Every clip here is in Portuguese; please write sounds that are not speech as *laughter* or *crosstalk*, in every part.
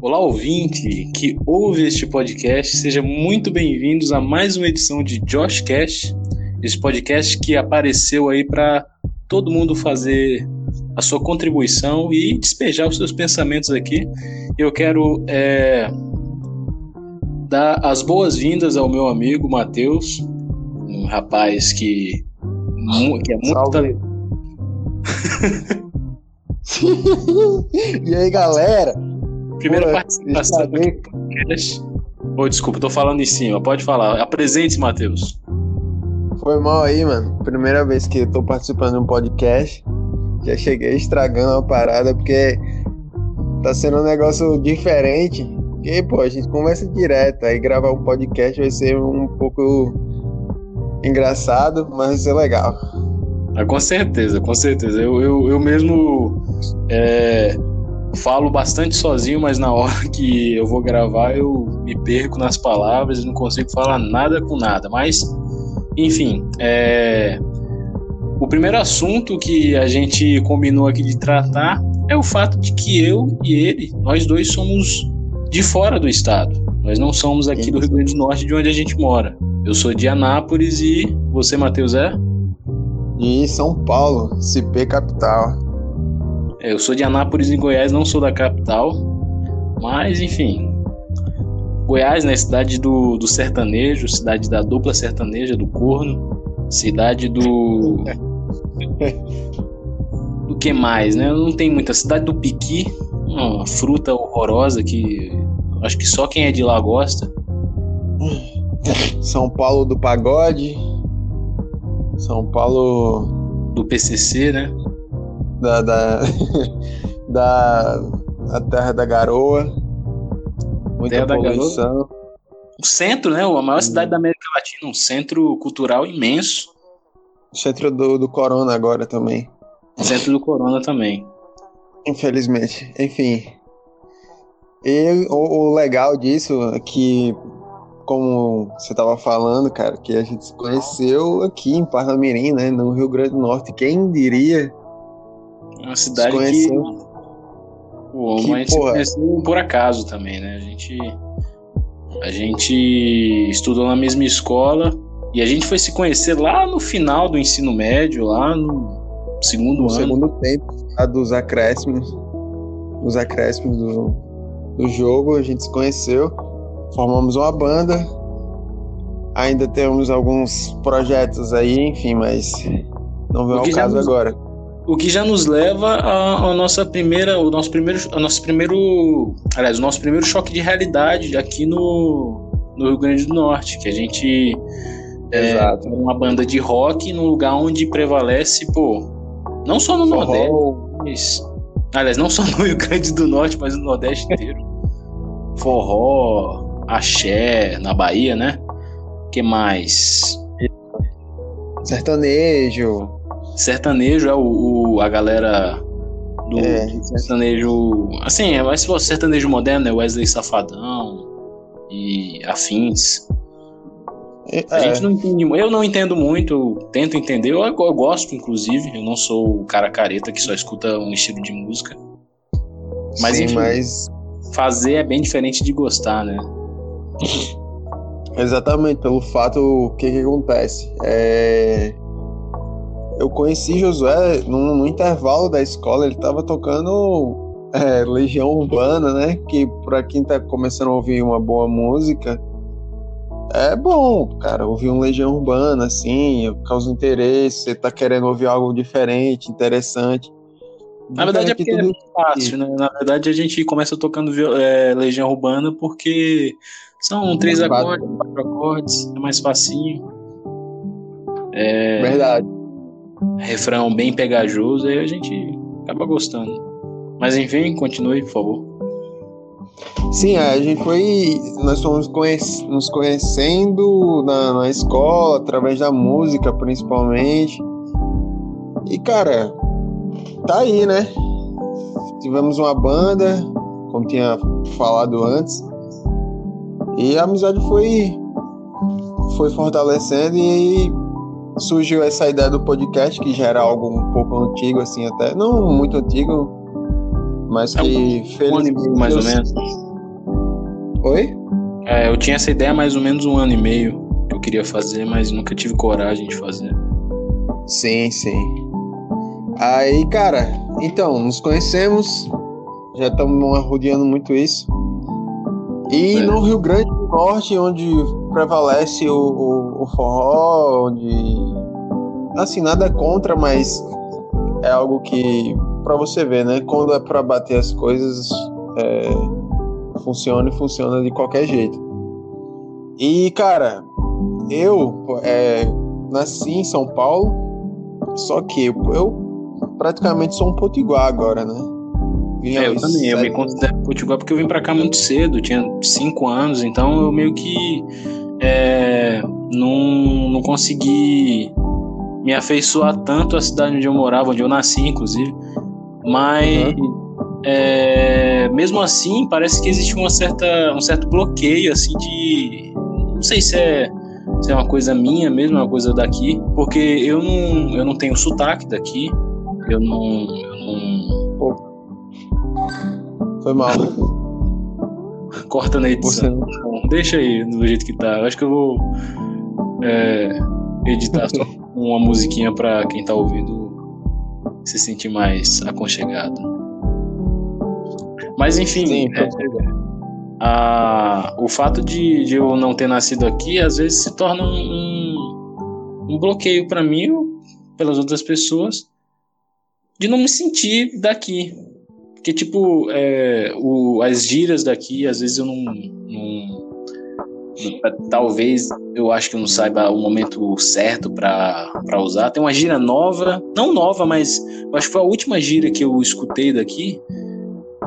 Olá, ouvinte que ouve este podcast, sejam muito bem-vindos a mais uma edição de Josh Cash, esse podcast que apareceu aí para todo mundo fazer a sua contribuição e despejar os seus pensamentos aqui. Eu quero é, dar as boas-vindas ao meu amigo Matheus, um rapaz que, que é muito talentoso. *laughs* e aí, galera? Primeira Pô, participação do podcast. Oh, desculpa, tô falando em cima. Pode falar. Apresente-se, Matheus. Foi mal aí, mano. Primeira vez que eu tô participando de um podcast. Já cheguei estragando a parada, porque tá sendo um negócio diferente. Porque, pô, a gente conversa direto. Aí gravar um podcast vai ser um pouco engraçado, mas vai ser legal. Ah, com certeza, com certeza. Eu, eu, eu mesmo é, falo bastante sozinho, mas na hora que eu vou gravar eu me perco nas palavras e não consigo falar nada com nada. Mas, enfim, é, o primeiro assunto que a gente combinou aqui de tratar é o fato de que eu e ele, nós dois somos de fora do estado. Nós não somos aqui do Rio Grande do Norte, de onde a gente mora. Eu sou de Anápolis e você, Matheus, é? De São Paulo, CP Capital. É, eu sou de Anápolis, em Goiás, não sou da capital. Mas, enfim. Goiás, né? Cidade do, do sertanejo, cidade da dupla sertaneja, do corno. Cidade do. *laughs* do que mais, né? Não tem muita. Cidade do piqui, uma fruta horrorosa que acho que só quem é de lá gosta. São Paulo do pagode. São Paulo. Do PCC, né? Da, da, *laughs* da a terra da garoa. Muita terra poluição. Garoa. O centro, né? A maior cidade da América Latina, um centro cultural imenso. Centro do, do Corona agora também. Centro do Corona também. Infelizmente. Enfim. E o, o legal disso é que, como você estava falando, cara, que a gente se conheceu aqui em Parnamirim, né? No Rio Grande do Norte. Quem diria uma cidade que. O homem a gente se conheceu por acaso também, né? A gente. A gente estudou na mesma escola e a gente foi se conhecer lá no final do ensino médio, lá no segundo no ano. segundo tempo a dos acréscimos. Os acréscimos do, do jogo, a gente se conheceu, formamos uma banda. Ainda temos alguns projetos aí, enfim, mas não vem ao caso agora. O que já nos leva a, nossa primeira, o nosso primeiro, a nosso primeiro, aliás, o nosso primeiro choque de realidade aqui no, no Rio Grande do Norte, que a gente Exato. é uma banda de rock num lugar onde prevalece, pô, não só no. Nordeste, mas, aliás, não só no Rio Grande do Norte, mas no Nordeste inteiro. Forró, axé, na Bahia, né? que mais? Sertanejo sertanejo é o, o a galera do, é. sertanejo. Assim, é mais sertanejo moderno, é Wesley Safadão e afins. É. A gente não entende, eu não entendo muito, eu tento entender, eu, eu, gosto, inclusive, eu não sou o cara careta que só escuta um estilo de música. Mas Sim, enfim, mas... fazer é bem diferente de gostar, né? Exatamente, pelo fato, o que que acontece? É eu conheci Josué no, no intervalo da escola, ele estava tocando é, Legião Urbana, né? Que para quem está começando a ouvir uma boa música, é bom, cara, ouvir um Legião Urbana, assim, causa interesse, você tá querendo ouvir algo diferente, interessante. Na verdade é porque é fácil, né? Na verdade a gente começa tocando é, Legião Urbana porque são três acordes, quatro acordes, é mais facinho. É... Verdade refrão bem pegajoso, aí a gente acaba gostando. Mas enfim, continue, por favor. Sim, a gente foi. Nós fomos conhec nos conhecendo na, na escola, através da música principalmente. E cara, tá aí, né? Tivemos uma banda, como tinha falado antes. E a amizade foi, foi fortalecendo e surgiu essa ideia do podcast, que já era algo um pouco antigo, assim, até. Não muito antigo, mas é que um, felizmente. Um mais ou menos. Oi? É, eu tinha essa ideia mais ou menos um ano e meio que eu queria fazer, mas nunca tive coragem de fazer. Sim, sim. Aí, cara, então, nos conhecemos, já estamos rodeando muito isso. E é. no Rio Grande do Norte, onde prevalece o, o, o forró, onde. Assim, nada contra, mas é algo que, para você ver, né? Quando é para bater as coisas, é, funciona e funciona de qualquer jeito. E, cara, eu é, nasci em São Paulo, só que eu, eu praticamente sou um potiguar agora, né? É, eu também, eu me considero potiguar porque eu vim para cá muito cedo, tinha cinco anos, então eu meio que é, não, não consegui me afeiçoar tanto à cidade onde eu morava, onde eu nasci, inclusive. Mas uhum. é, mesmo assim, parece que existe uma certa, um certo bloqueio assim de. Não sei se é, se é uma coisa minha mesmo, uma coisa daqui, porque eu não, eu não tenho sotaque daqui, eu não. Eu não... Foi mal. *laughs* Corta na edição. Você... Deixa aí do jeito que tá. Eu acho que eu vou é, editar só uma musiquinha para quem tá ouvindo se sentir mais aconchegado. Mas enfim, Sim, é, a, o fato de, de, eu não ter nascido aqui às vezes se torna um, um bloqueio para mim ou pelas outras pessoas de não me sentir daqui. Porque, tipo, é, o, as gírias daqui, às vezes eu não talvez eu acho que eu não saiba o momento certo para usar. Tem uma gíria nova, não nova, mas eu acho que foi a última gíria que eu escutei daqui,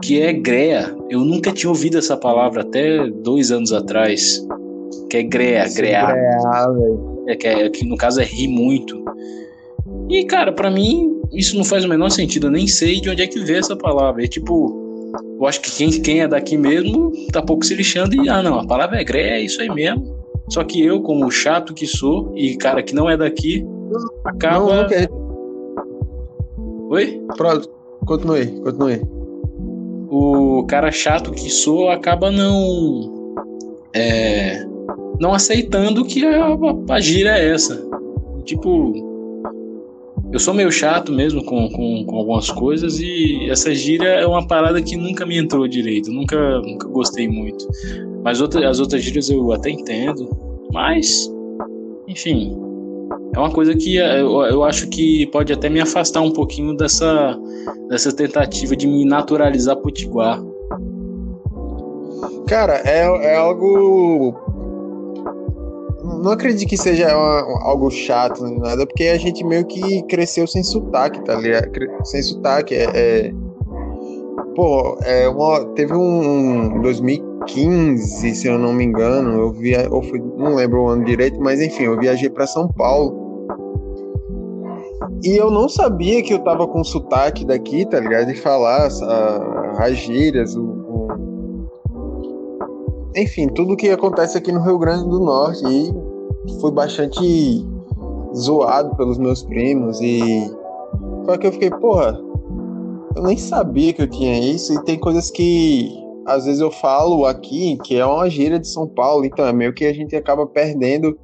que é grea. Eu nunca tinha ouvido essa palavra até dois anos atrás. Que é grea, grear. É, que, é, que no caso é rir muito. E, cara, para mim, isso não faz o menor sentido. Eu nem sei de onde é que veio essa palavra. É tipo, eu acho que quem, quem é daqui mesmo tá pouco se lixando e, ah, não, a palavra é gré, é isso aí mesmo. Só que eu, como chato que sou, e cara que não é daqui, acaba. Não, não quer. Oi? Pronto, continue, continue. O cara chato que sou acaba não. É, não aceitando que a, a, a gira é essa. Tipo, eu sou meio chato mesmo com, com, com, algumas coisas e essa gíria é uma parada que nunca me entrou direito, nunca, nunca gostei muito. Mas outra, as outras gírias eu até entendo, mas, enfim, é uma coisa que é, eu, eu acho que pode até me afastar um pouquinho dessa, dessa tentativa de me naturalizar potiguar. Cara, é, é algo não acredito que seja uma, algo chato nem nada, porque a gente meio que cresceu sem sotaque, tá ligado? Sem sotaque. É, é... Pô, é uma, teve um, um 2015, se eu não me engano, eu via, ou fui, não lembro o ano direito, mas enfim, eu viajei para São Paulo. E eu não sabia que eu tava com sotaque daqui, tá ligado? De falar as gírias, o, o... enfim, tudo que acontece aqui no Rio Grande do Norte. E fui bastante zoado pelos meus primos e só que eu fiquei, porra, eu nem sabia que eu tinha isso e tem coisas que às vezes eu falo aqui que é uma gíria de São Paulo, então é meio que a gente acaba perdendo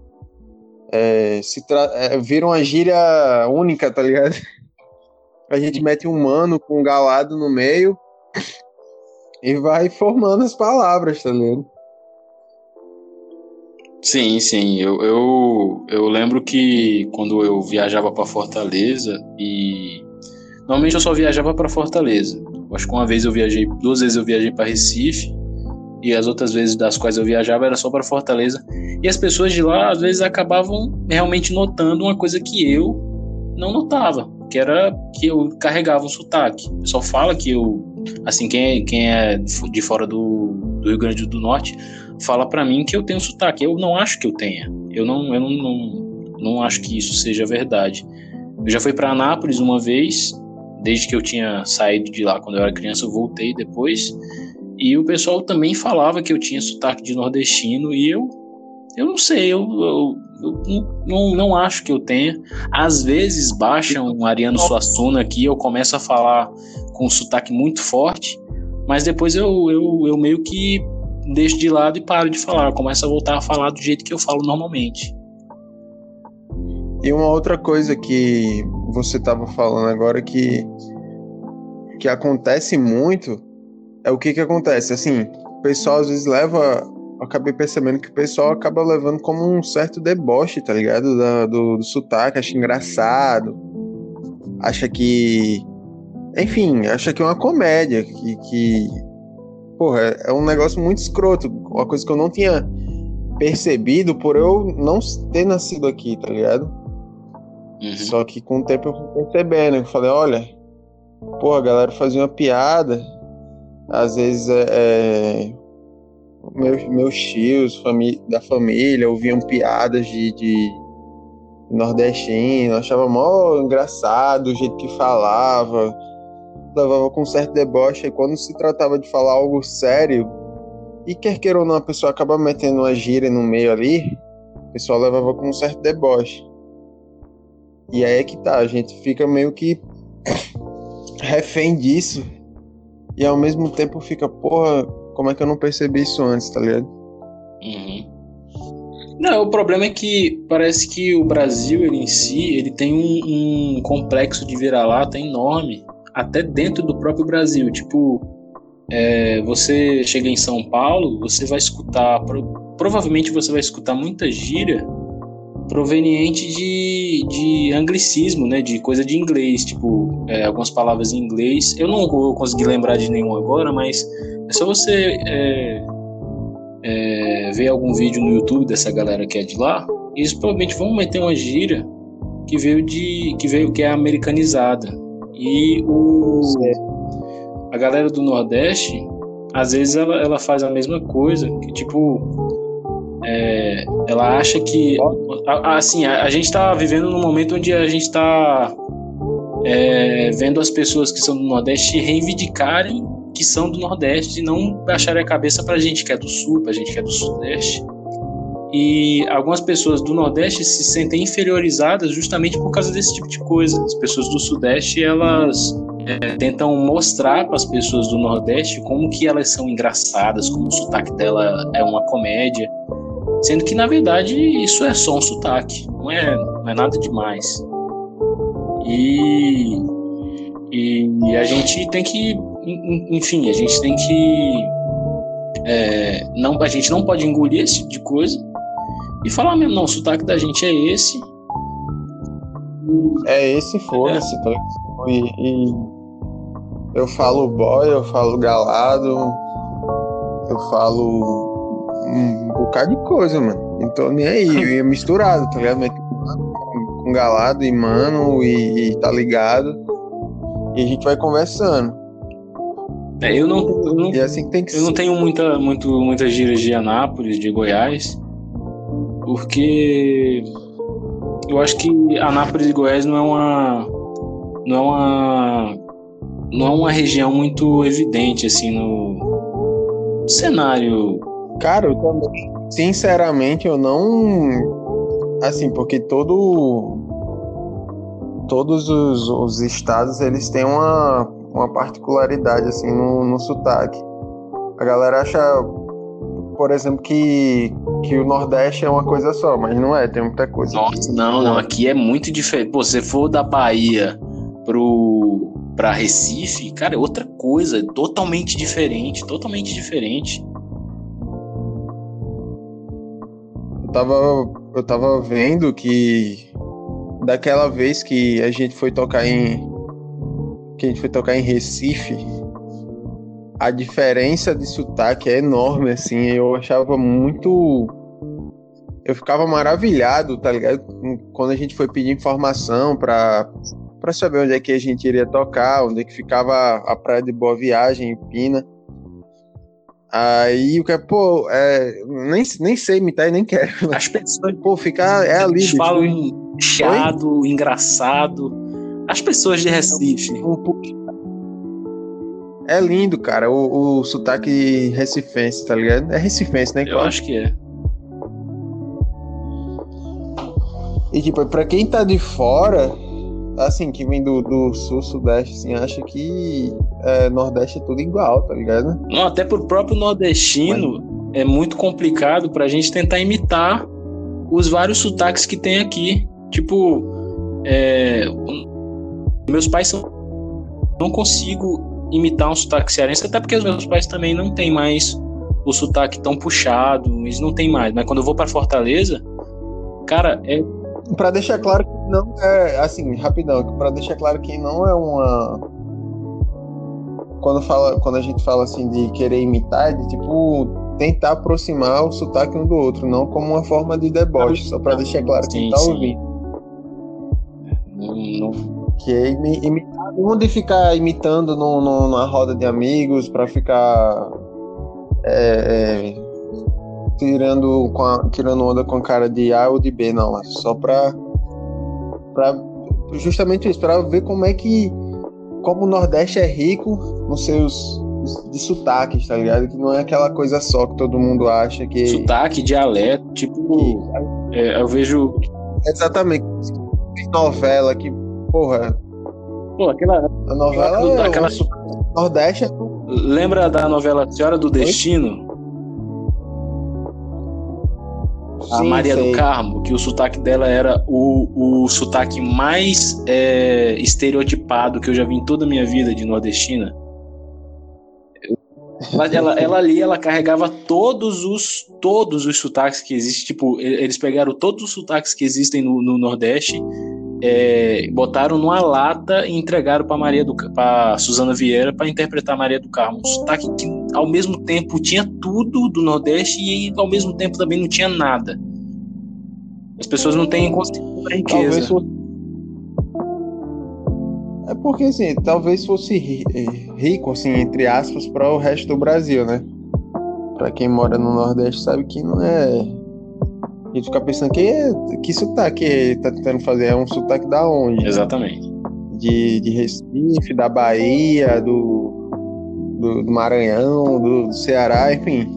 é, se tra... é, vira uma gíria única, tá ligado? *laughs* A gente mete um mano com um galado no meio *laughs* e vai formando as palavras, tá ligado? Sim, sim. Eu, eu, eu lembro que quando eu viajava para Fortaleza e. Normalmente eu só viajava para Fortaleza. Acho que uma vez eu viajei, duas vezes eu viajei para Recife e as outras vezes das quais eu viajava era só para Fortaleza. E as pessoas de lá às vezes acabavam realmente notando uma coisa que eu não notava, que era que eu carregava um sotaque. Pessoal fala que eu, assim, quem é, quem é de fora do, do Rio Grande do Norte fala para mim que eu tenho sotaque. Eu não acho que eu tenha. Eu não, eu não, não, não acho que isso seja verdade. Eu já fui para Anápolis uma vez, desde que eu tinha saído de lá quando eu era criança, eu voltei depois. E o pessoal também falava que eu tinha sotaque de nordestino e eu eu não sei, eu, eu, eu não, não acho que eu tenha. Às vezes baixa um Ariano Suassuna aqui, eu começo a falar com um sotaque muito forte, mas depois eu, eu, eu meio que deixo de lado e paro de falar. Começo a voltar a falar do jeito que eu falo normalmente. E uma outra coisa que você estava falando agora que, que acontece muito é o que que acontece. Assim, o pessoal às vezes leva. Acabei percebendo que o pessoal acaba levando como um certo deboche, tá ligado? Do, do sotaque, acha engraçado, acha que. Enfim, acha que é uma comédia, que, que porra, é um negócio muito escroto. Uma coisa que eu não tinha percebido por eu não ter nascido aqui, tá ligado? Uhum. Só que com o tempo eu fui percebendo. Eu falei, olha, porra, a galera fazia uma piada. Às vezes é, é meus, meus tios da família ouviam piadas de, de nordestino, achava mó engraçado o jeito que falava levava com certo deboche, e quando se tratava de falar algo sério, e quer queira ou não, a pessoa acaba metendo uma gíria no meio ali, o pessoal levava com um certo deboche. E aí é que tá, a gente fica meio que *coughs* refém disso, e ao mesmo tempo fica, porra, como é que eu não percebi isso antes, tá ligado? Uhum. Não, o problema é que parece que o Brasil ele em si ele tem um, um complexo de vira-lata enorme até dentro do próprio Brasil. Tipo, é, você chega em São Paulo, você vai escutar, provavelmente você vai escutar muita gíria proveniente de, de anglicismo, né, de coisa de inglês, tipo, é, algumas palavras em inglês. Eu não vou conseguir lembrar de nenhum agora, mas é só você é, é, ver algum vídeo no YouTube dessa galera que é de lá, e eles provavelmente vão meter uma gíria que veio de que veio que é americanizada. E o, a galera do Nordeste, às vezes ela, ela faz a mesma coisa, que tipo, é, ela acha que, assim, a, a gente está vivendo num momento onde a gente está é, vendo as pessoas que são do Nordeste reivindicarem que são do Nordeste e não baixarem a cabeça pra gente que é do Sul, pra gente que é do Sudeste. E algumas pessoas do Nordeste se sentem inferiorizadas justamente por causa desse tipo de coisa. As pessoas do Sudeste, elas é, tentam mostrar para as pessoas do Nordeste como que elas são engraçadas, como o sotaque dela é uma comédia. Sendo que, na verdade, isso é só um sotaque, não é, não é nada demais. E, e, e a gente tem que, enfim, a gente tem que é, não, a gente não pode engolir esse tipo de coisa e falar mesmo, não, o sotaque da gente é esse. É esse, foda-se. É. Tá? E, e, eu falo boy, eu falo galado, eu falo um bocado de coisa, mano. Então nem aí, eu ia misturado, tá ligado? Com galado e mano, e, e tá ligado. E a gente vai conversando. É, eu não, eu não, é assim que tem que eu não tenho muita, muito, muitas gírias de Anápolis, de Goiás porque eu acho que Anápolis e Goiás não é uma não é uma não é uma região muito evidente assim no cenário. Cara, eu também, sinceramente eu não assim, porque todo todos os, os estados eles têm uma, uma particularidade assim no, no sotaque. A galera acha por exemplo, que, que o Nordeste é uma coisa só, mas não é, tem muita coisa. Nossa, não, não, aqui é muito diferente. Pô, se for da Bahia pro para Recife, cara, é outra coisa, totalmente diferente, totalmente diferente. Eu tava, eu tava vendo que daquela vez que a gente foi tocar em que a gente foi tocar em Recife, a diferença de sotaque é enorme, assim. Eu achava muito. Eu ficava maravilhado, tá ligado? Quando a gente foi pedir informação pra, pra saber onde é que a gente iria tocar, onde é que ficava a praia de Boa Viagem, em Pina. Aí o que é, pô, é, nem, nem sei imitar e nem quero. As pessoas, pô, ficar é ali. Eles falam chiado, engraçado. As pessoas de Recife. Um, um, é lindo, cara, o, o sotaque recifense, tá ligado? É recifense, né? Eu acho que é. E tipo, pra quem tá de fora, assim, que vem do, do sul, sudeste, assim, acha que é, nordeste é tudo igual, tá ligado? Não, até pro próprio nordestino, Mas... é muito complicado para a gente tentar imitar os vários sotaques que tem aqui. Tipo, é, meus pais são. Não consigo imitar um sotaque cearense, até porque os meus pais também não têm mais o sotaque tão puxado, eles não tem mais. Mas quando eu vou para Fortaleza, cara, é. Pra deixar claro que não é. Assim, rapidão, pra deixar claro que não é uma. Quando, fala, quando a gente fala assim de querer imitar, de tipo tentar aproximar o sotaque um do outro, não como uma forma de deboche, só para deixar claro quem tá ouvindo. Não, não... Que é imitar, não de ficar imitando no, no, numa roda de amigos para ficar é, é, tirando, com a, tirando onda com a cara de A ou de B, não. É só pra, pra justamente isso, para ver como é que como o Nordeste é rico nos seus de sotaques, tá ligado? Que não é aquela coisa só que todo mundo acha que. Sotaque, dialeto, tipo. Que... É, eu vejo. Exatamente. Novela que, porra. Pô, aquela. A novela. É aquela... Nordeste Lembra da novela Senhora do Destino? a Maria sei. do Carmo, que o sotaque dela era o, o sotaque mais é, estereotipado que eu já vi em toda a minha vida de nordestina. Mas ela, ela ali, ela carregava todos os todos os sotaques que existem. Tipo, eles pegaram todos os sotaques que existem no, no Nordeste é, botaram numa lata e entregaram para Maria do para Suzana Vieira para interpretar Maria do Carmo. Um sotaque que ao mesmo tempo tinha tudo do Nordeste e ao mesmo tempo também não tinha nada. As pessoas não têm consciência da riqueza. É porque assim, talvez fosse rico, assim, entre aspas, para o resto do Brasil, né? Para quem mora no Nordeste sabe que não é gente fica pensando que, que sotaque ele tá tentando fazer? É um sotaque da onde? Exatamente. De, de Recife, da Bahia, do, do, do Maranhão, do, do, Ceará, enfim.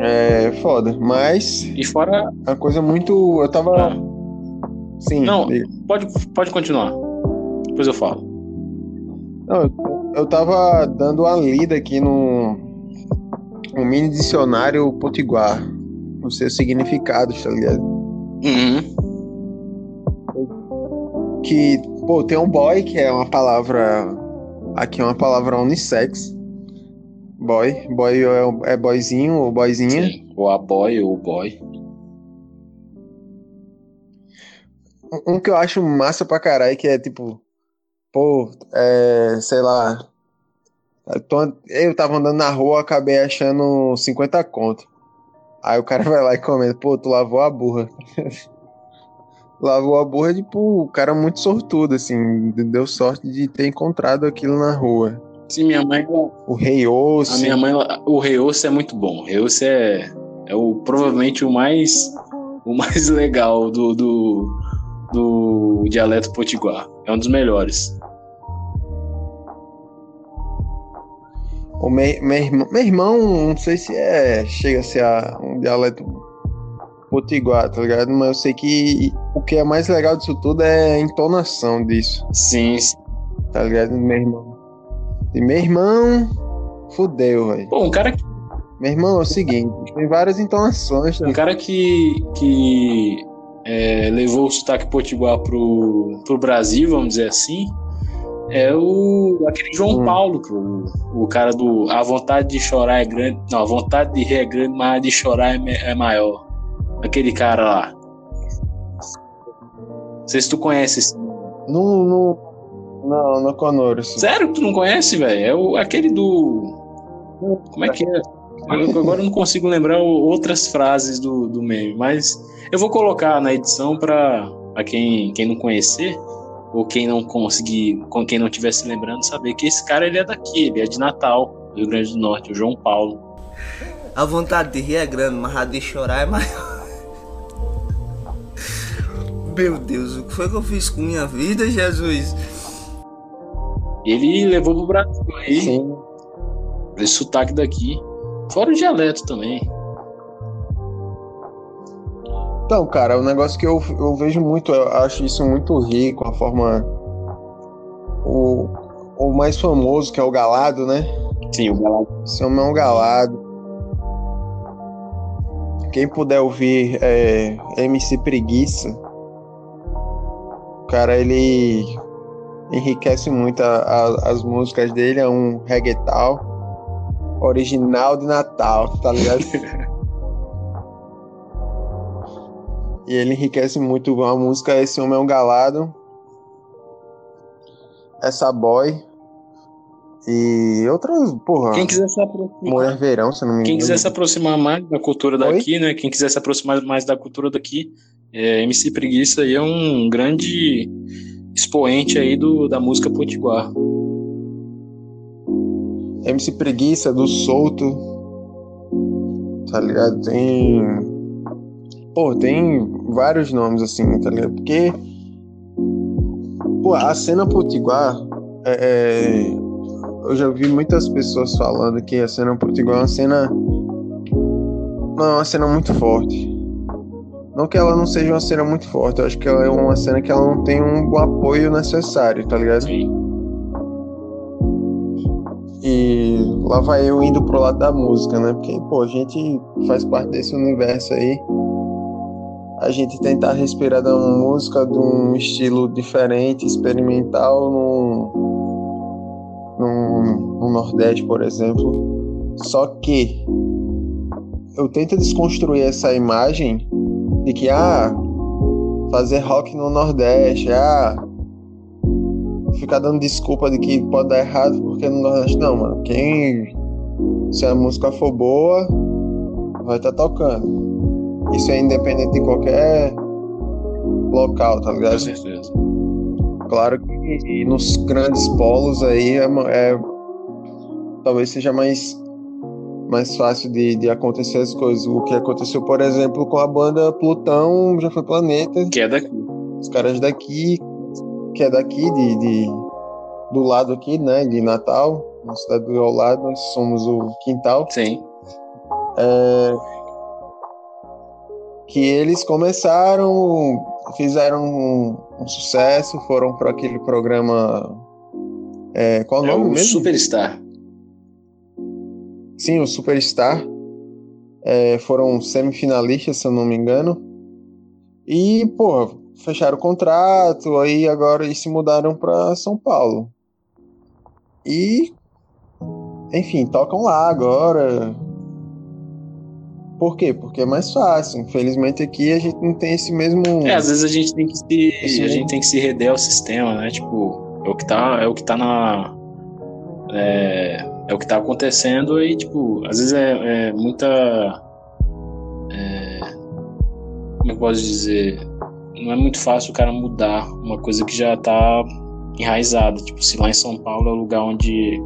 É foda. Mas. E fora. A coisa muito. Eu tava. Ah. Sim. Não, pode, pode continuar. Depois eu falo. Não, eu, eu tava dando uma lida aqui no, um mini dicionário potiguar os seus significados, tá ligado? Uhum. Que, pô, tem um boy, que é uma palavra. Aqui é uma palavra unissex. Boy. Boy é, é boyzinho ou boyzinha. Sim, ou a boy ou boy. Um que eu acho massa pra caralho, que é tipo. Pô, é. Sei lá. Eu tava andando na rua, acabei achando 50 conto. Aí o cara *laughs* vai lá e comenta, pô, tu lavou a burra. *laughs* lavou a burra, tipo, o cara muito sortudo, assim, deu sorte de ter encontrado aquilo na rua. Sim, minha mãe. O Rei Osso. A minha mãe, o Rei Osso é muito bom. O Rei Osso é, é o, provavelmente o mais, o mais *laughs* legal do, do, do dialeto potiguar. É um dos melhores. O meu, meu, irmão, meu irmão, não sei se é. Chega a ser a, um dialeto potiguar, tá ligado? Mas eu sei que o que é mais legal disso tudo é a entonação disso. Sim. Tá ligado? Meu irmão. E meu irmão. Fudeu, velho. Pô, um cara que. Meu irmão, é o seguinte, tem várias entonações. Tá? Um cara que. que é, levou o sotaque potiguar pro, pro Brasil, vamos dizer assim é o aquele João hum. Paulo, o, o cara do a vontade de chorar é grande, não, a vontade de rir é grande, mas a de chorar é, é maior. Aquele cara lá. Não sei se tu conhece esse. Não, não, não, não conheço. Sério que tu não conhece, velho? É o, aquele do. Como é que é? Eu, *laughs* agora eu não consigo lembrar outras frases do, do meme, mas eu vou colocar na edição para quem, quem não conhecer ou quem não conseguir, com quem não estiver se lembrando, saber que esse cara ele é daqui, ele é de Natal, Rio Grande do Norte, o João Paulo. A vontade de rir é grande, mas a de chorar é maior. Meu Deus, o que foi que eu fiz com minha vida, Jesus? Ele levou pro Brasil aí. Sim. Esse sotaque daqui. Fora o dialeto também. Então, cara, o um negócio que eu, eu vejo muito, eu acho isso muito rico, a forma. O, o mais famoso, que é o Galado, né? Sim, o galado. Esse homem é um galado. Quem puder ouvir é, MC Preguiça, o cara ele enriquece muito a, a, as músicas dele, é um reggaeton original de Natal, tá ligado? *laughs* e ele enriquece muito a música Esse Homem é um Galado, Essa Boy e outras, porra. Quem quiser se aproximar. Mulher Verão, se não me engano. Quem quiser se aproximar mais da cultura daqui, Oi? né? Quem quiser se aproximar mais da cultura daqui, é, MC Preguiça aí é um grande expoente aí do, da música potiguar. MC Preguiça, do Solto, tá ligado? Tem. Pô, tem vários nomes assim, tá ligado? Porque. Pô, a cena potiguar é, é eu já vi muitas pessoas falando que a cena Potiguar é uma cena. Não, é uma cena muito forte. Não que ela não seja uma cena muito forte, eu acho que ela é uma cena que ela não tem um apoio necessário, tá ligado? Sim. E lá vai eu indo pro lado da música, né? Porque, pô, a gente faz parte desse universo aí. A gente tentar respirar da música de um estilo diferente, experimental, num no, no Nordeste, por exemplo. Só que eu tento desconstruir essa imagem de que, ah, fazer rock no Nordeste, ah, ficar dando desculpa de que pode dar errado porque no Nordeste não, mano. Quem. Se a música for boa, vai estar tá tocando. Isso é independente de qualquer local, tá ligado? Com certeza. Claro que nos grandes polos aí é, é talvez seja mais mais fácil de, de acontecer as coisas. O que aconteceu, por exemplo, com a banda Plutão já foi Planeta. Que é daqui. Os caras daqui, que é daqui, de, de do lado aqui, né? De Natal, na cidade do lado, nós somos o quintal. Sim. É, que eles começaram, fizeram um, um sucesso, foram para aquele programa. É, qual é o nome o mesmo? Superstar. Sim, o Superstar. É, foram semifinalistas, se eu não me engano. E, pô, fecharam o contrato, aí agora eles se mudaram para São Paulo. E, enfim, tocam lá agora. Por quê? Porque é mais fácil. Infelizmente aqui a gente não tem esse mesmo. É, às vezes a gente tem que se. Esse a mesmo... gente tem que se reder ao sistema, né? Tipo, é o que tá, é o que tá na. É, é o que tá acontecendo e, tipo, às vezes é, é muita. É, como eu posso dizer? Não é muito fácil o cara mudar uma coisa que já tá enraizada. Tipo, se lá em São Paulo é o lugar onde,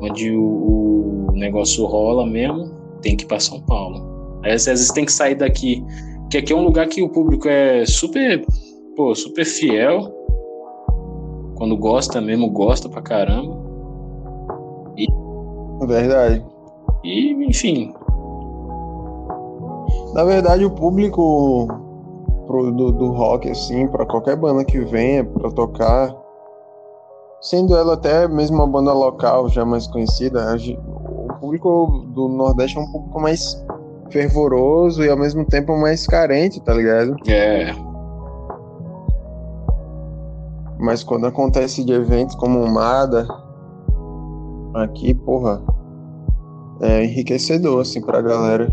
onde o, o negócio rola mesmo, tem que ir pra São Paulo. Aí, às vezes tem que sair daqui. Que aqui é um lugar que o público é super, pô, super fiel. Quando gosta mesmo, gosta pra caramba. E, verdade. E, enfim. Na verdade, o público pro, do, do rock, assim, para qualquer banda que venha para tocar, sendo ela até mesmo uma banda local já mais conhecida, o público do Nordeste é um público mais fervoroso e ao mesmo tempo mais carente, tá ligado? É. Mas quando acontece de eventos como o MADA, aqui, porra, é enriquecedor, assim, pra galera.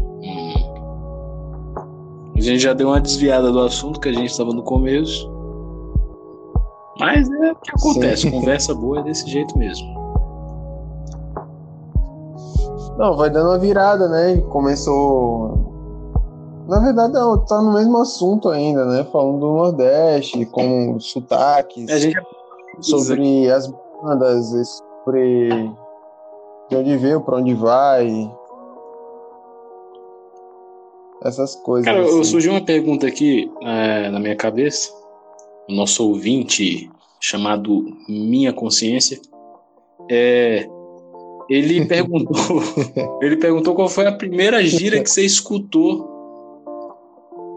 A gente já deu uma desviada do assunto que a gente estava no começo. Mas é o que acontece, Sim. conversa boa é desse jeito mesmo. Não, vai dando uma virada, né? Começou. Na verdade, não, tá no mesmo assunto ainda, né? Falando do Nordeste, com sotaques, gente... sobre as bandas, sobre de onde veio, pra onde vai. Essas coisas. Cara, assim. surgiu uma pergunta aqui é, na minha cabeça. O nosso ouvinte, chamado Minha Consciência, é ele perguntou, *laughs* ele perguntou qual foi a primeira gira que você escutou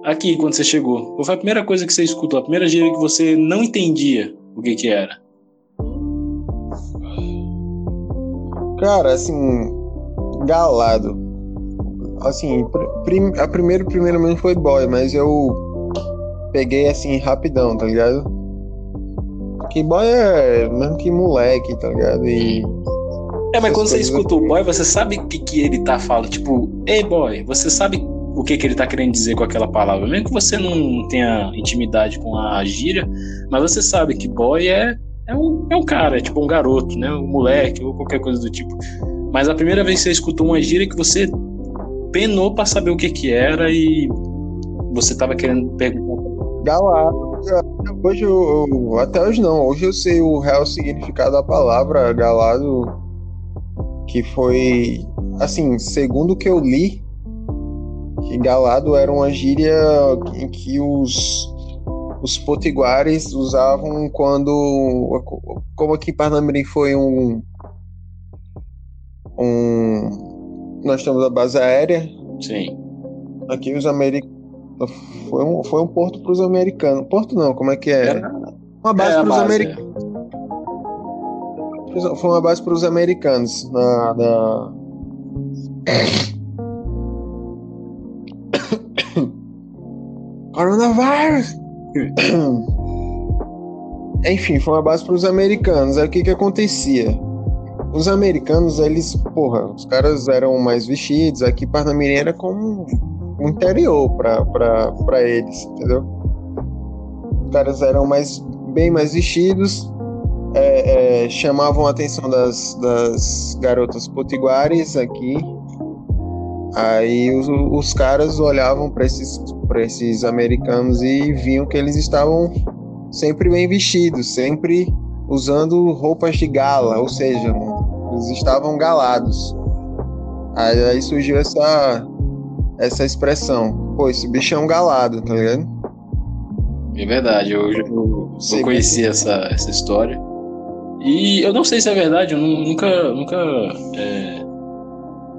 aqui quando você chegou. Qual foi a primeira coisa que você escutou? A primeira gira que você não entendia o que que era? Cara, assim, galado. Assim, prim, a primeira, primeiramente foi boy, mas eu peguei assim rapidão, tá ligado? Que boy é mesmo que moleque, tá ligado? E. É, mas quando você escuta o boy, você sabe o que, que ele tá falando. Tipo, ei boy, você sabe o que, que ele tá querendo dizer com aquela palavra. Mesmo que você não tenha intimidade com a gíria, mas você sabe que boy é, é, um, é um cara, é tipo um garoto, né? Um moleque ou qualquer coisa do tipo. Mas a primeira vez que você escutou uma gíria que você penou para saber o que que era e você tava querendo perguntar. Galado. Hoje eu, até hoje não. Hoje eu sei o real significado da palavra galado, que foi assim, segundo o que eu li, que galado era uma gíria em que os os potiguares usavam quando como aqui em Parnamirim foi um um nós temos a base aérea. Sim. Aqui os americanos foi um, foi um porto para os americanos porto não como é que é, é uma base é para os americanos foi uma base para os americanos na, na... *coughs* Coronavirus! *coughs* Enfim, foi uma base para os americanos. Aí o que que acontecia? Os americanos, eles, porra, os caras eram mais vestidos. Aqui Parnamirim era como um interior para eles, entendeu? Os caras eram mais, bem mais vestidos, é, é, chamavam a atenção das, das garotas potiguares aqui. Aí os, os caras olhavam para esses, esses americanos e viam que eles estavam sempre bem vestidos, sempre usando roupas de gala, ou seja, eles estavam galados. Aí, aí surgiu essa, essa expressão. Pô, esse bicho é um galado, tá ligado? É verdade, eu, eu, eu conheci essa, essa história. E eu não sei se é verdade, eu nunca, nunca é,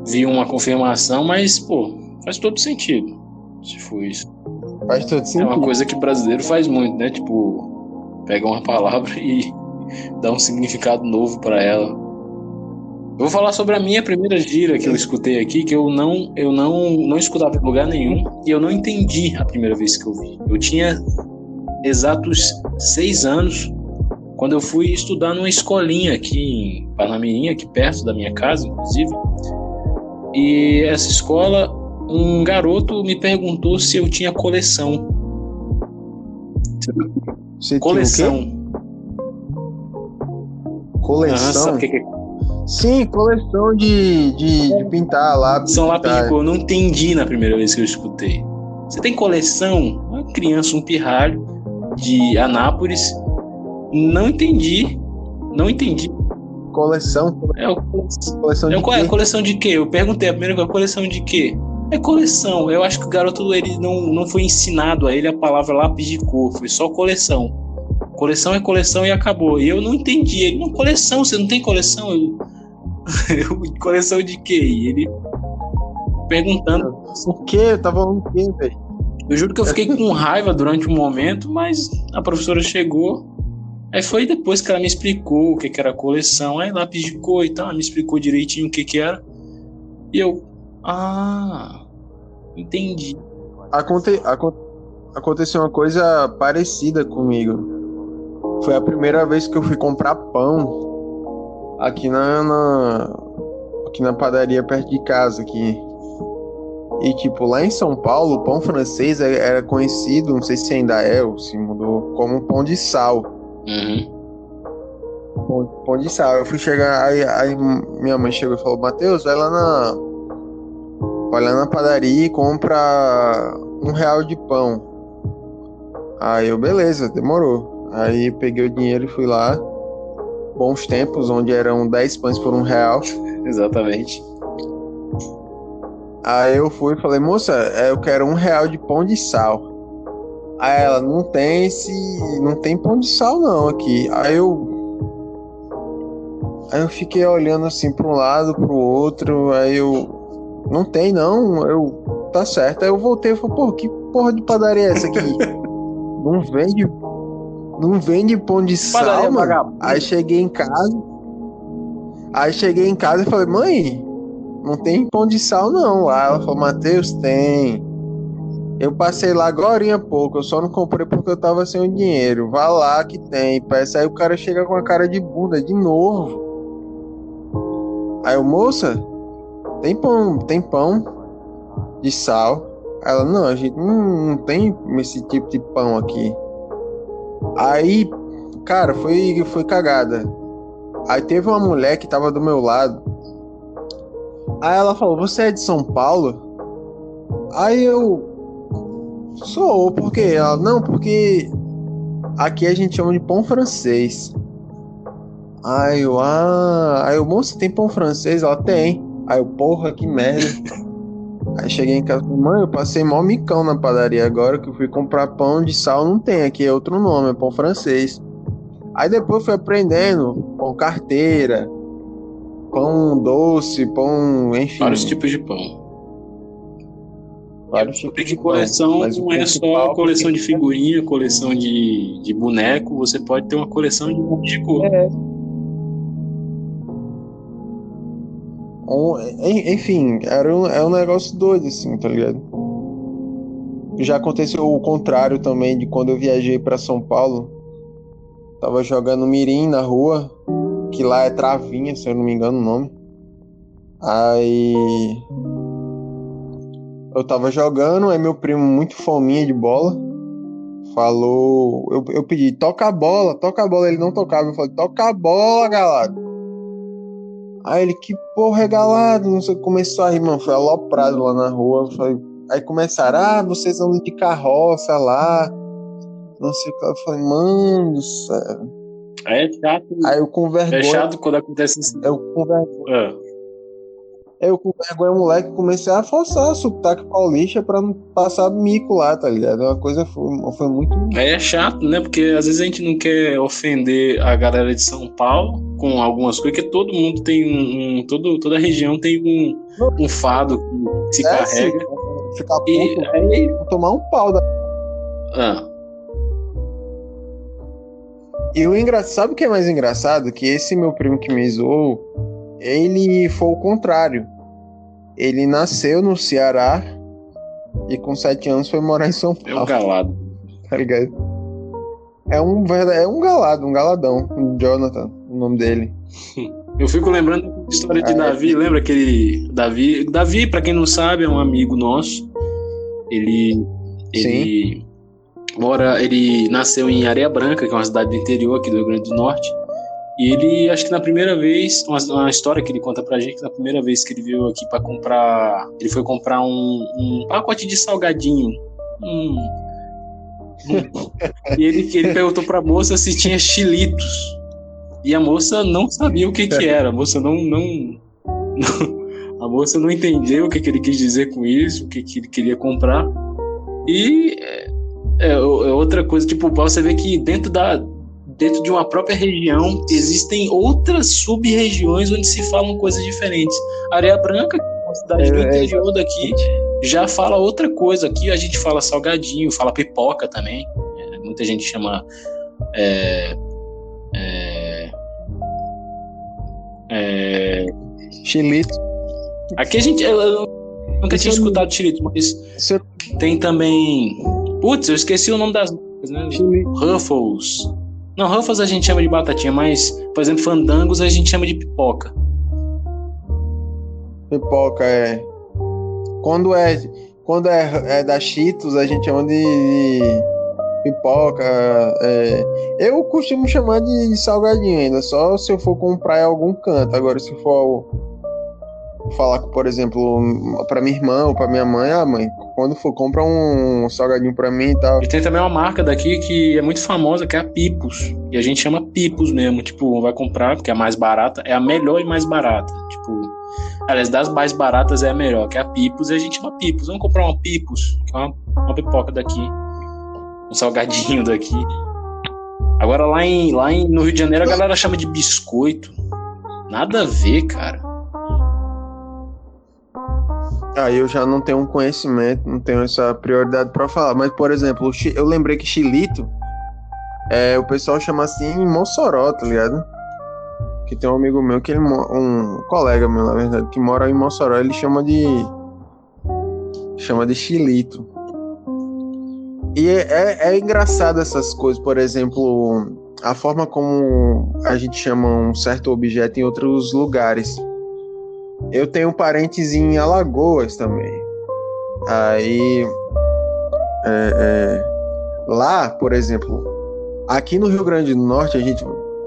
vi uma confirmação, mas, pô, faz todo sentido. Se for isso. Faz todo sentido. É uma coisa que o brasileiro faz muito, né? Tipo, pega uma palavra *laughs* e dá um significado novo para ela. Eu vou falar sobre a minha primeira gira que eu escutei aqui, que eu não, eu não, não escutava em lugar nenhum e eu não entendi a primeira vez que eu vi. Eu tinha exatos seis anos quando eu fui estudar numa escolinha aqui em Parnamirim, aqui perto da minha casa, inclusive. E essa escola, um garoto me perguntou se eu tinha coleção. Você coleção. Coleção? que é? Sim, coleção de, de, de pintar lápis. São lápis de cor. Eu não entendi na primeira vez que eu escutei. Você tem coleção? Uma criança, um pirralho de Anápolis. Não entendi. Não entendi. Coleção? É, o, coleção de é, qual é? Coleção de quê? Eu perguntei a primeira coleção de quê? É coleção. Eu acho que o garoto ele não, não foi ensinado a ele a palavra lápis de cor, foi só coleção. Coleção é coleção e acabou. E eu não entendi. Ele, não, coleção, você não tem coleção? Eu, *laughs* eu coleção de quê? E ele perguntando. O quê? Eu tava falando o quê, velho? Eu juro que eu fiquei *laughs* com raiva durante um momento, mas a professora chegou. Aí foi depois que ela me explicou o que, que era coleção. Aí lápis de cor e tal, ela me explicou direitinho o que, que era. E eu, ah, entendi. Aconte, aconte, aconteceu uma coisa parecida comigo. Foi a primeira vez que eu fui comprar pão aqui na, na aqui na padaria perto de casa aqui. E tipo, lá em São Paulo, o pão francês é, era conhecido, não sei se ainda é ou se mudou, como pão de sal. Uhum. Pão, pão de sal. Eu fui chegar, aí, aí minha mãe chegou e falou, Matheus, vai lá na vai lá na padaria e compra um real de pão. Aí eu, beleza, demorou. Aí peguei o dinheiro e fui lá. Bons tempos, onde eram 10 pães por um real. *laughs* Exatamente. Aí eu fui e falei, moça, é, eu quero um real de pão de sal. Aí ela, não tem esse. Não tem pão de sal não aqui. Aí eu. Aí eu fiquei olhando assim para um lado, para o outro. Aí eu não tem, não. Eu. Tá certo. Aí eu voltei e falei, pô, que porra de padaria é essa aqui? *laughs* não vende. Não vende pão de sal, mano. Aí cheguei em casa. Aí cheguei em casa e falei, mãe, não tem pão de sal não lá. Ela falou, Matheus, tem. Eu passei lá agora há pouco, eu só não comprei porque eu tava sem o dinheiro. Vá lá que tem, peça. Aí o cara chega com a cara de bunda de novo. Aí o moça, tem pão, tem pão de sal. Ela, não, a gente não, não tem esse tipo de pão aqui. Aí, cara, foi, foi cagada. Aí teve uma mulher que tava do meu lado. Aí ela falou: Você é de São Paulo? Aí eu. Sou, porque ela. Não, porque aqui a gente chama de pão francês. Aí eu, ah. Aí o moço tem pão francês? Ela tem. Aí eu, porra, que merda. *laughs* Aí cheguei em casa, mãe, eu passei mó micão na padaria agora que eu fui comprar pão de sal, não tem, aqui é outro nome, é pão francês. Aí depois fui aprendendo pão carteira, pão doce, pão, enfim. Vários tipos de pão. Vários tipos de coleção não é só coleção de figurinha, coleção de, de boneco, você pode ter uma coleção de um de cor. É. Um, enfim, era um, é um negócio doido, assim, tá ligado? Já aconteceu o contrário também de quando eu viajei para São Paulo. Tava jogando mirim na rua, que lá é travinha, se eu não me engano o nome. Aí eu tava jogando, aí meu primo muito fominha de bola falou, eu, eu pedi, toca a bola, toca a bola, ele não tocava, eu falei, toca a bola, galado. Aí ele, que porra é galado, não sei, começou a rir, mano, foi aloprado lá na rua, falei, aí começaram, ah, vocês andam de carroça lá, não sei o que. Eu falei, mano do céu. É chato. Aí eu com vergonha. É chato quando acontece isso. Eu com vergonha. É. Eu com vergonha, moleque, comecei a forçar o sotaque paulista pra não passar mico lá, tá ligado? É uma coisa foi, foi muito. É chato, né? Porque às vezes a gente não quer ofender a galera de São Paulo com algumas coisas, porque todo mundo tem um. um todo, toda região tem um, um fado que se é, carrega. Sim. Ficar puto, e aí... tomar um pau da. Ah. E o engraçado, sabe o que é mais engraçado? Que esse meu primo que me zoou, ele foi o contrário. Ele nasceu no Ceará e com sete anos foi morar em São Paulo. É um galado. Tá ligado? É um, é um galado, um galadão. Jonathan, o nome dele. *laughs* Eu fico lembrando da história de ah, Davi, é. lembra aquele Davi? Davi, para quem não sabe, é um amigo nosso. Ele ele Sim mora, ele nasceu em Areia Branca, que é uma cidade do interior aqui do Rio Grande do Norte. E ele, acho que na primeira vez, uma, uma história que ele conta pra gente, que na primeira vez que ele veio aqui para comprar, ele foi comprar um, um pacote de salgadinho. Hum, *laughs* e ele, ele perguntou pra moça se tinha chilitos. E a moça não sabia o que que era. A moça não, não, não a moça não entendeu o que, que ele quis dizer com isso, o que, que ele queria comprar. E é, é, outra coisa, tipo, você vê que dentro da dentro de uma própria região existem outras sub-regiões onde se falam coisas diferentes. Areia Branca, que é uma cidade do é, é interior daqui, já fala outra coisa. Aqui a gente fala salgadinho, fala pipoca também. É, muita gente chama é, é, é, Chilito. Aqui a gente. Eu nunca tinha escutado chilito, mas tem também Putz, eu esqueci o nome das né? Ruffles. Não, Ruffles a gente chama de batatinha, mas, por exemplo, fandangos a gente chama de pipoca. Pipoca, é. Quando é, quando é, é da Cheetos, a gente chama de, de pipoca. É. Eu costumo chamar de salgadinho ainda, só se eu for comprar em algum canto. Agora, se for falar, por exemplo, para minha irmã ou para minha mãe, ah, mãe, quando for, compra um salgadinho para mim e tal. E tem também uma marca daqui que é muito famosa, que é a Pipos. E a gente chama Pipos mesmo, tipo, vai comprar, porque é a mais barata, é a melhor e mais barata. Tipo, aliás, das mais baratas é a melhor, que é a Pipos, e a gente chama Pipos. Vamos comprar uma Pipos, que é uma, uma pipoca daqui, um salgadinho *laughs* daqui. Agora lá, em, lá em, no Rio de Janeiro a galera chama de biscoito. Nada a ver, cara. Aí eu já não tenho um conhecimento, não tenho essa prioridade para falar. Mas, por exemplo, eu lembrei que Chilito, é, o pessoal chama assim Mossoró, tá ligado? que tem um amigo meu que ele um colega meu, na verdade, que mora em Mossoró, ele chama de chama de chilito. E é, é, é engraçado essas coisas, por exemplo, a forma como a gente chama um certo objeto em outros lugares. Eu tenho parentes em Alagoas também. Aí é, é, lá, por exemplo, aqui no Rio Grande do Norte, a gente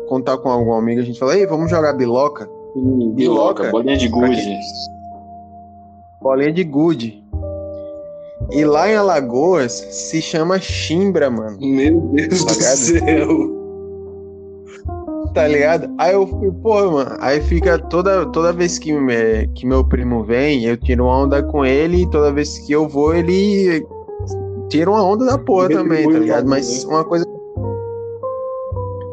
contar com algum amigo, a gente fala, ei, vamos jogar biloca. Hum, biloca, biloca, bolinha de gude. Bolinha de gude. E lá em Alagoas se chama chimbra, mano. Meu Deus tá do céu. Tá ligado? Aí eu fico, pô, mano. Aí fica toda, toda vez que, me, que meu primo vem, eu tiro uma onda com ele. E toda vez que eu vou, ele tira uma onda da porra também, tá ligado? Mas uma coisa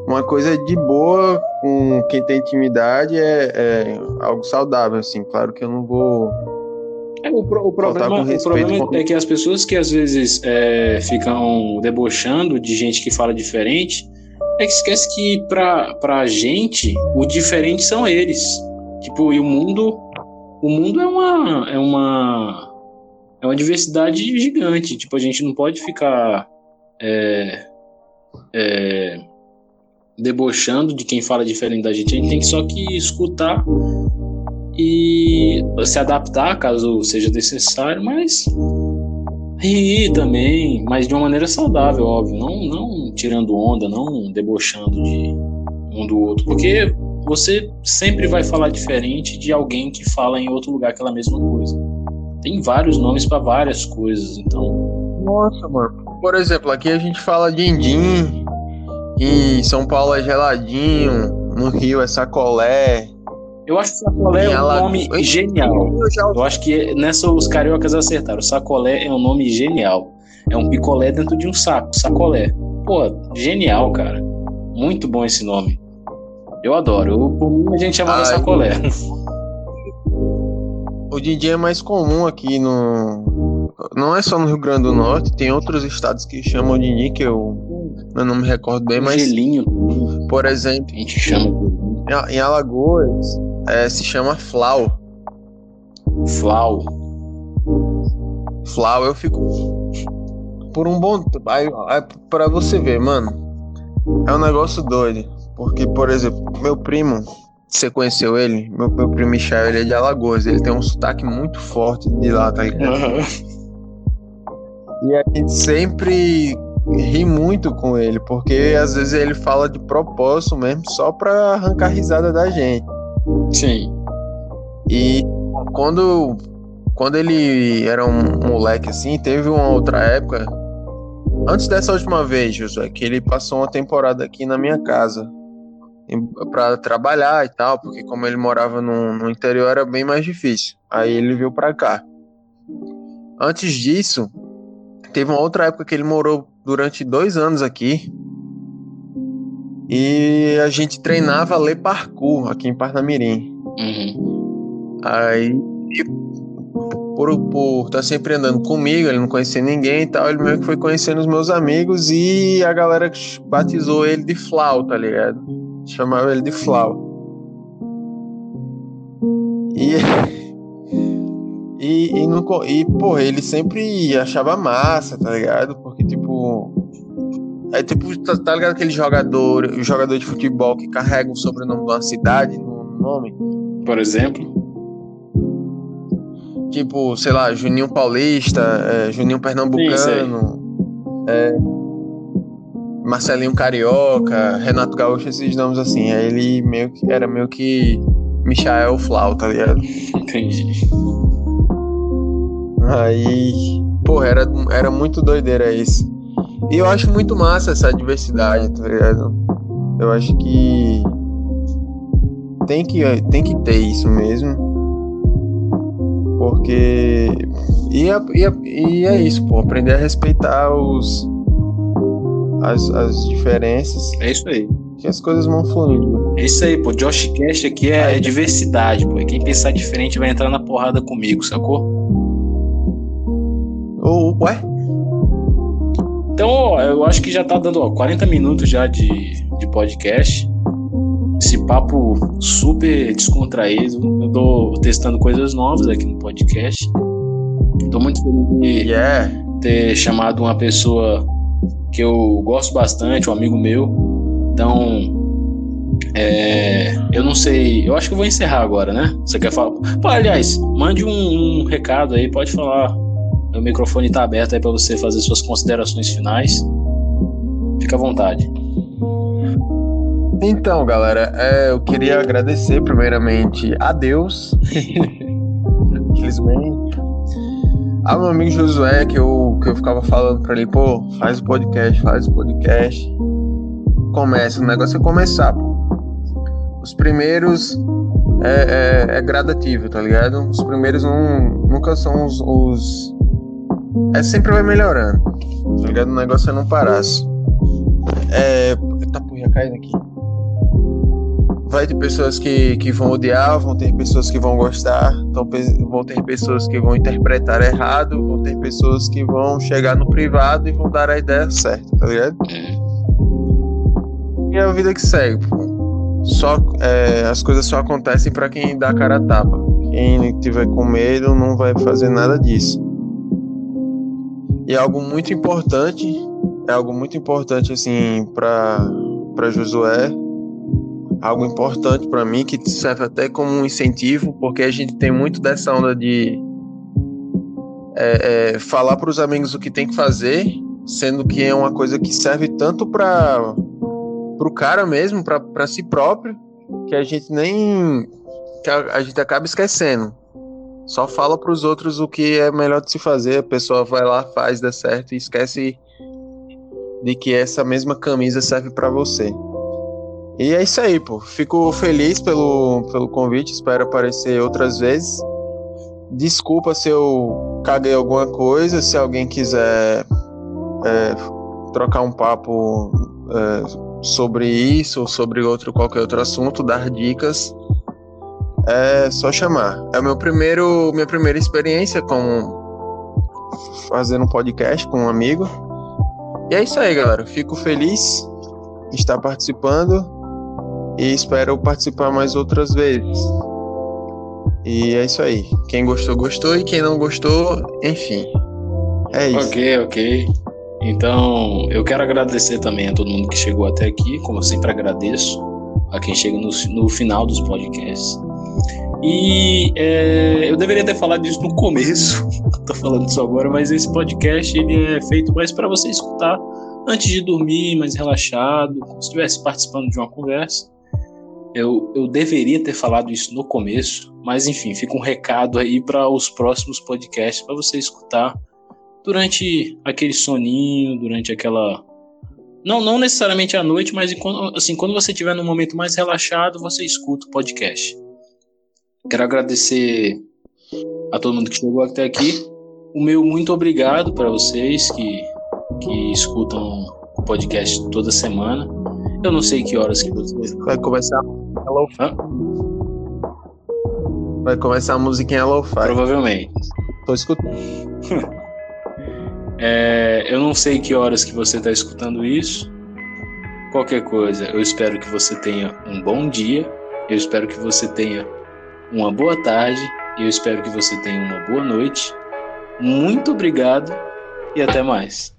uma coisa de boa com quem tem intimidade é, é algo saudável, assim. Claro que eu não vou. É, o, pro, o, problema, o problema é que as pessoas que às vezes é, ficam debochando de gente que fala diferente é que esquece que pra, pra gente o diferente são eles. Tipo, e o mundo. O mundo é uma. É uma. É uma diversidade gigante. Tipo, a gente não pode ficar. É, é, debochando de quem fala diferente da gente. A gente tem só que escutar e se adaptar caso seja necessário, mas rir também, mas de uma maneira saudável, óbvio, não, não tirando onda, não debochando de um do outro, porque você sempre vai falar diferente de alguém que fala em outro lugar aquela mesma coisa. Tem vários nomes para várias coisas, então. Nossa, mano. Por exemplo, aqui a gente fala din-din, em São Paulo é geladinho, no Rio é sacolé. Eu acho que sacolé é um nome genial. Eu acho que nessa os cariocas acertaram. Sacolé é um nome genial. É um picolé dentro de um saco, sacolé. Pô, genial, cara. Muito bom esse nome. Eu adoro. por mim, a gente chama de sacolé. O DJ é mais comum aqui no. Não é só no Rio Grande do Norte, tem outros estados que chamam de Didi, que eu eu não me recordo bem, mas. Gelinho. Por exemplo. A gente chama. Em Alagoas é, se chama Flau. Flau. Flau, eu fico. Por um bom. Aí, aí, pra você ver, mano. É um negócio doido. Porque, por exemplo, meu primo, você conheceu ele? Meu, meu primo Michel, ele é de Alagoas. Ele tem um sotaque muito forte de lá, tá ligado? Uhum. E a gente sempre ri muito com ele, porque às vezes ele fala de propósito mesmo, só pra arrancar risada da gente. Sim. E quando, quando ele era um moleque assim, teve uma outra época, antes dessa última vez, Josué, que ele passou uma temporada aqui na minha casa para trabalhar e tal, porque como ele morava no, no interior era bem mais difícil. Aí ele veio para cá. Antes disso, teve uma outra época que ele morou durante dois anos aqui. E a gente treinava ler parkour aqui em Parnamirim. Uhum. Aí, por, por estar tá sempre andando comigo, ele não conhecia ninguém e tal, ele meio que foi conhecendo os meus amigos e a galera batizou ele de Flau, tá ligado? Chamava ele de Flau. E *laughs* E, e, no, e, porra, ele sempre achava massa, tá ligado? Porque, tipo. É tipo, tá, tá ligado aquele jogador, jogador de futebol que carrega o sobrenome de uma cidade no nome? Por exemplo? Tipo, sei lá, Juninho Paulista, é, Juninho Pernambucano, é, Marcelinho Carioca, Renato Gaúcho, esses nomes assim. Aí ele meio que era meio que Michael Flau, tá ligado? Entendi. Aí, porra, era, era muito doideira isso. E eu acho muito massa essa diversidade, tá ligado? Eu acho que tem que, tem que ter isso mesmo. Porque. E é, e é, e é isso, pô. Aprender a respeitar os. As, as diferenças. É isso aí. Que as coisas vão fluindo. É isso aí, pô. Josh Cast aqui é, é diversidade, pô. Quem pensar diferente vai entrar na porrada comigo, sacou? Ou, ué? Então, ó, eu acho que já tá dando ó, 40 minutos já de, de podcast. Esse papo super descontraído. Eu tô testando coisas novas aqui no podcast. Tô muito feliz de Yeah. ter chamado uma pessoa que eu gosto bastante, um amigo meu. Então, é, eu não sei. Eu acho que eu vou encerrar agora, né? Você quer falar? Pô, aliás, mande um, um recado aí, pode falar. O microfone tá aberto aí para você fazer suas considerações finais. Fica à vontade. Então, galera, é, eu queria agradecer primeiramente a Deus, infelizmente, ao meu amigo Josué, que eu, que eu ficava falando pra ele, pô, faz o podcast, faz o podcast. Começa, o negócio é começar, pô. Os primeiros é, é, é gradativo, tá ligado? Os primeiros não, nunca são os, os. É sempre vai melhorando, tá ligado? O negócio é não parar. É. Tá porra caindo aqui vai ter pessoas que, que vão odiar, vão ter pessoas que vão gostar, então, vão ter pessoas que vão interpretar errado, vão ter pessoas que vão chegar no privado e vão dar a ideia certa, tá ligado? E é a vida que segue, pô. Só, é, as coisas só acontecem para quem dá a cara a tapa. Quem tiver com medo não vai fazer nada disso. E é algo muito importante, é algo muito importante assim para para Josué, algo importante para mim que serve até como um incentivo, porque a gente tem muito dessa onda de é, é, falar para os amigos o que tem que fazer, sendo que é uma coisa que serve tanto para o cara mesmo, para si próprio, que a gente nem que a, a gente acaba esquecendo. Só fala para os outros o que é melhor de se fazer, a pessoa vai lá, faz, dá certo e esquece de que essa mesma camisa serve para você. E é isso aí, pô. Fico feliz pelo, pelo convite, espero aparecer outras vezes. Desculpa se eu caguei alguma coisa, se alguém quiser é, trocar um papo é, sobre isso ou sobre outro qualquer outro assunto, dar dicas, é só chamar. É o meu primeiro, minha primeira experiência com fazendo um podcast com um amigo. E é isso aí, galera. Fico feliz de estar participando e espero participar mais outras vezes. E é isso aí. Quem gostou, gostou. E quem não gostou, enfim. É isso. Ok, ok. Então, eu quero agradecer também a todo mundo que chegou até aqui, como eu sempre agradeço a quem chega no, no final dos podcasts. E é, eu deveria ter falado disso no começo, *laughs* tô falando isso agora, mas esse podcast ele é feito mais para você escutar antes de dormir, mais relaxado, como se estivesse participando de uma conversa. Eu, eu deveria ter falado isso no começo, mas enfim, fica um recado aí para os próximos podcasts para você escutar durante aquele soninho, durante aquela não, não necessariamente à noite, mas assim, quando você estiver num momento mais relaxado, você escuta o podcast. Quero agradecer a todo mundo que chegou até aqui. O meu muito obrigado para vocês que, que escutam o podcast toda semana. Eu não sei que horas que você vai começar Hello Hã? Vai começar a musiquinha lo-fi. Provavelmente. Tô escutando. *laughs* é, eu não sei que horas que você está escutando isso. Qualquer coisa, eu espero que você tenha um bom dia. Eu espero que você tenha uma boa tarde. Eu espero que você tenha uma boa noite. Muito obrigado e até mais.